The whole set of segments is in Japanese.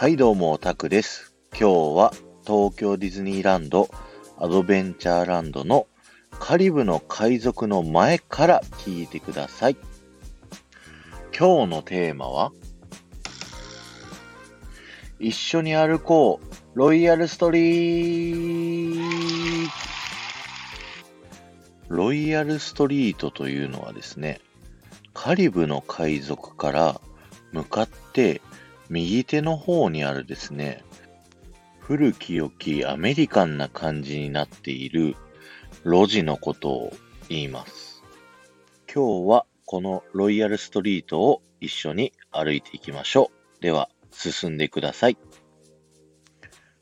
はいどうも、タクです。今日は東京ディズニーランドアドベンチャーランドのカリブの海賊の前から聞いてください。今日のテーマは一緒に歩こうロイヤルストリートロイヤルストリートというのはですね、カリブの海賊から向かって右手の方にあるですね、古き良きアメリカンな感じになっている路地のことを言います。今日はこのロイヤルストリートを一緒に歩いていきましょう。では、進んでください。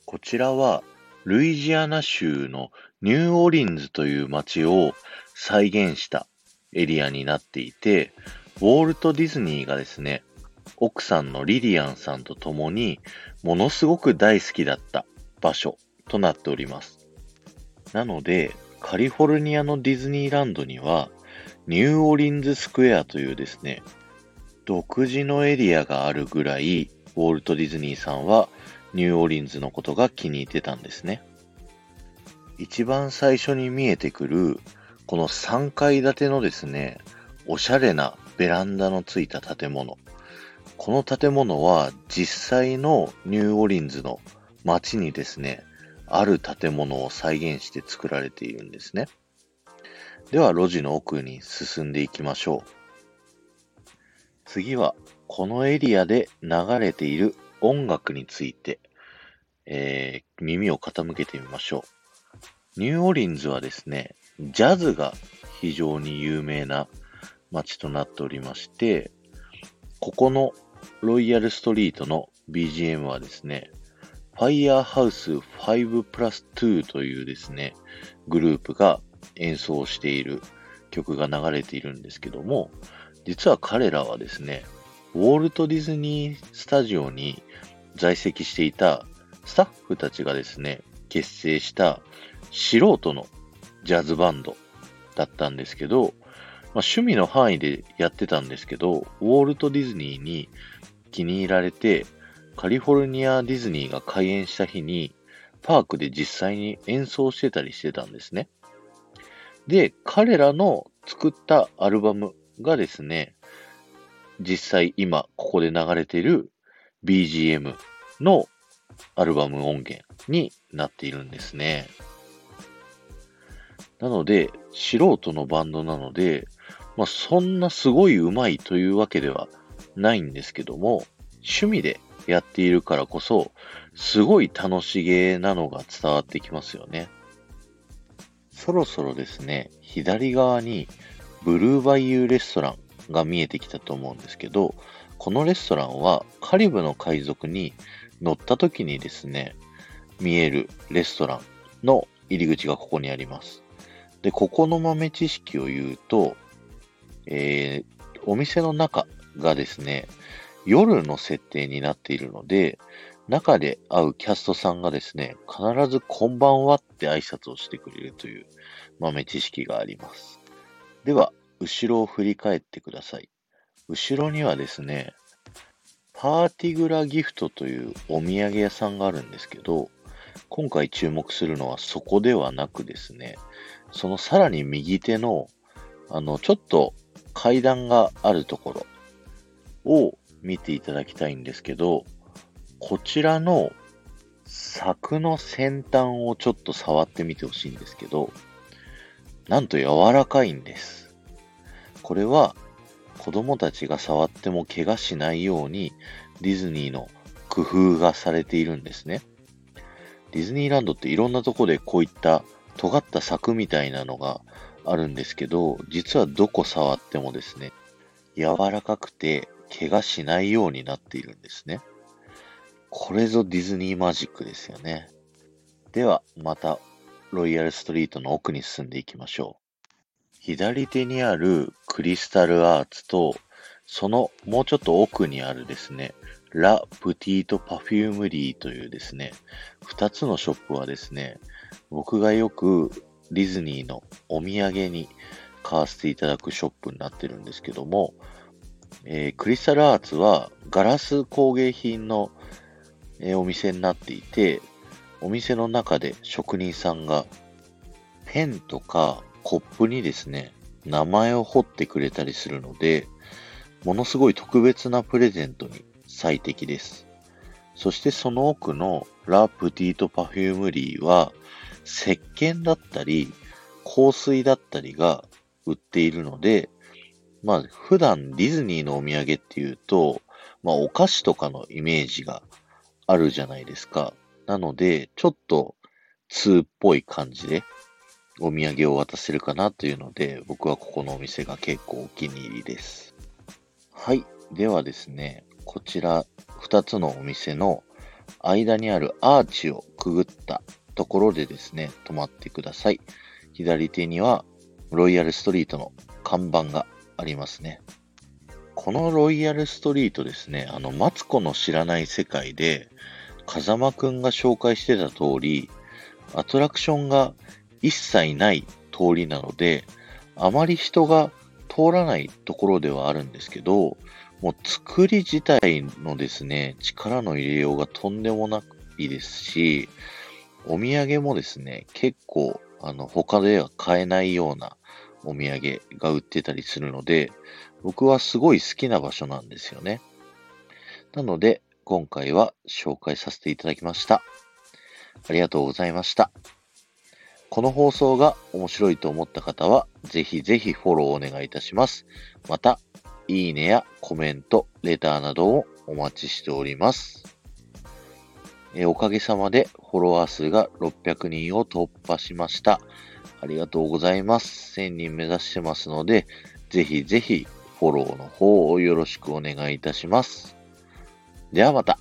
こちらは、ルイジアナ州のニューオリンズという街を再現したエリアになっていて、ウォルト・ディズニーがですね、奥さんのリリアンさんと共にものすごく大好きだった場所となっております。なので、カリフォルニアのディズニーランドには、ニューオリンズスクエアというですね、独自のエリアがあるぐらい、ウォルト・ディズニーさんはニューオリンズのことが気に入ってたんですね。一番最初に見えてくる、この3階建てのですね、おしゃれなベランダのついた建物。この建物は実際のニューオリンズの街にですね、ある建物を再現して作られているんですね。では、路地の奥に進んでいきましょう。次は、このエリアで流れている音楽について、えー耳を傾けてみましょう。ニューオリンズはですね、ジャズが非常に有名な街となっておりまして、ここのロイヤルストリートの BGM はですね、Firehouse 5 plus 2というですね、グループが演奏している曲が流れているんですけども、実は彼らはですね、ウォルト・ディズニー・スタジオに在籍していたスタッフたちがですね、結成した素人のジャズバンドだったんですけど、まあ、趣味の範囲でやってたんですけど、ウォルト・ディズニーに気に入られて、カリフォルニア・ディズニーが開園した日に、パークで実際に演奏してたりしてたんですね。で、彼らの作ったアルバムがですね、実際今ここで流れている BGM のアルバム音源になっているんですね。なので、素人のバンドなので、まあ、そんなすごい上手いというわけではないんですけども、趣味でやっているからこそ、すごい楽しげなのが伝わってきますよね。そろそろですね、左側にブルーバイユーレストランが見えてきたと思うんですけど、このレストランはカリブの海賊に乗った時にですね、見えるレストランの入り口がここにあります。で、ここの豆知識を言うと、えーお店の中がですね、夜の設定になっているので、中で会うキャストさんがですね、必ずこんばんはって挨拶をしてくれるという豆知識があります。では、後ろを振り返ってください。後ろにはですね、パーティグラギフトというお土産屋さんがあるんですけど、今回注目するのはそこではなくですね、そのさらに右手の、あの、ちょっと階段があるところを見ていただきたいんですけど、こちらの柵の先端をちょっと触ってみてほしいんですけど、なんと柔らかいんです。これは子供たちが触っても怪我しないようにディズニーの工夫がされているんですね。ディズニーランドっていろんなとこでこういった尖った柵みたいなのがあるんですけど、実はどこ触ってもですね、柔らかくて怪我しないようになっているんですね。これぞディズニーマジックですよね。では、またロイヤルストリートの奥に進んでいきましょう。左手にあるクリスタルアーツと、そのもうちょっと奥にあるですね、ラ・プティート・パフュームリーというですね、二つのショップはですね、僕がよくディズニーのお土産に買わせていただくショップになってるんですけども、えークリスタルアーツはガラス工芸品のえーお店になっていて、お店の中で職人さんがペンとかコップにですね、名前を彫ってくれたりするので、ものすごい特別なプレゼントに最適です。そしてその奥のラ・プティート・パフュームリーは、石鹸だったり、香水だったりが売っているので、まあ普段ディズニーのお土産っていうと、まあお菓子とかのイメージがあるじゃないですか。なので、ちょっと通っぽい感じでお土産を渡せるかなというので、僕はここのお店が結構お気に入りです。はい。ではですね、こちら2つのお店の間にあるアーチをくぐったところでですね、止まってください。左手にはロイヤルストリートの看板がありますね。このロイヤルストリートですね、あの、マツコの知らない世界で、風間くんが紹介してた通り、アトラクションが一切ない通りなので、あまり人が通らないところではあるんですけど、もう作り自体のですね、力の入れようがとんでもないですし、お土産もですね、結構、あの、他では買えないようなお土産が売ってたりするので、僕はすごい好きな場所なんですよね。なので、今回は紹介させていただきました。ありがとうございました。この放送が面白いと思った方は、ぜひぜひフォローお願いいたします。また、いいねやコメント、レターなどをお待ちしております。えおかげさまでフォロワー数が600人を突破しました。ありがとうございます。1000人目指してますので、ぜひぜひフォローの方をよろしくお願いいたします。ではまた。